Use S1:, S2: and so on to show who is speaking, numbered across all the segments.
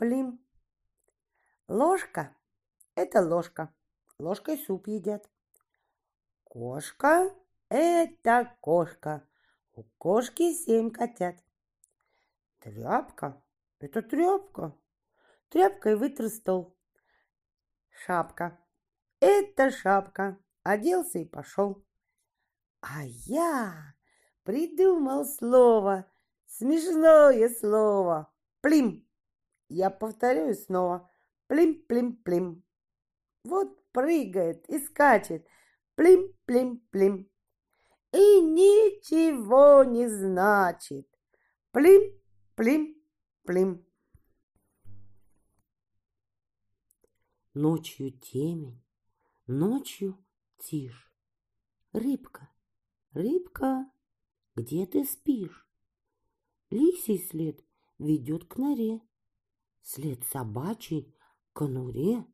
S1: плим. Ложка – это ложка. Ложкой суп едят. Кошка – это кошка. У кошки семь котят. Тряпка – это тряпка. Тряпкой вытер стол. Шапка – это шапка. Оделся и пошел. А я придумал слово, смешное слово. Плим. Я повторяю снова. Плим-плим-плим. Вот прыгает и скачет. Плим-плим-плим. И ничего не значит. Плим-плим-плим.
S2: Ночью темень, ночью тишь. Рыбка, рыбка, где ты спишь? Лисий след ведет к норе, след собачий конуре,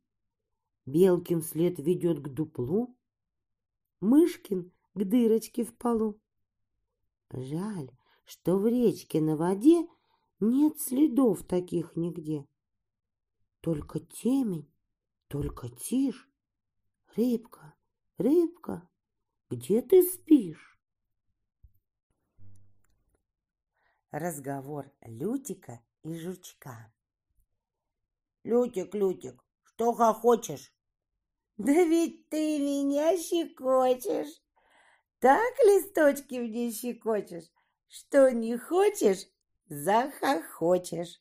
S2: Белкин след ведет к дуплу, Мышкин к дырочке в полу. Жаль, что в речке на воде нет следов таких нигде. Только темень, только тишь. Рыбка, рыбка, где ты спишь?
S1: Разговор Лютика и Жучка.
S3: Лютик, Лютик, что хохочешь?
S1: Да ведь ты меня щекочешь. Так листочки мне щекочешь, что не хочешь, захохочешь.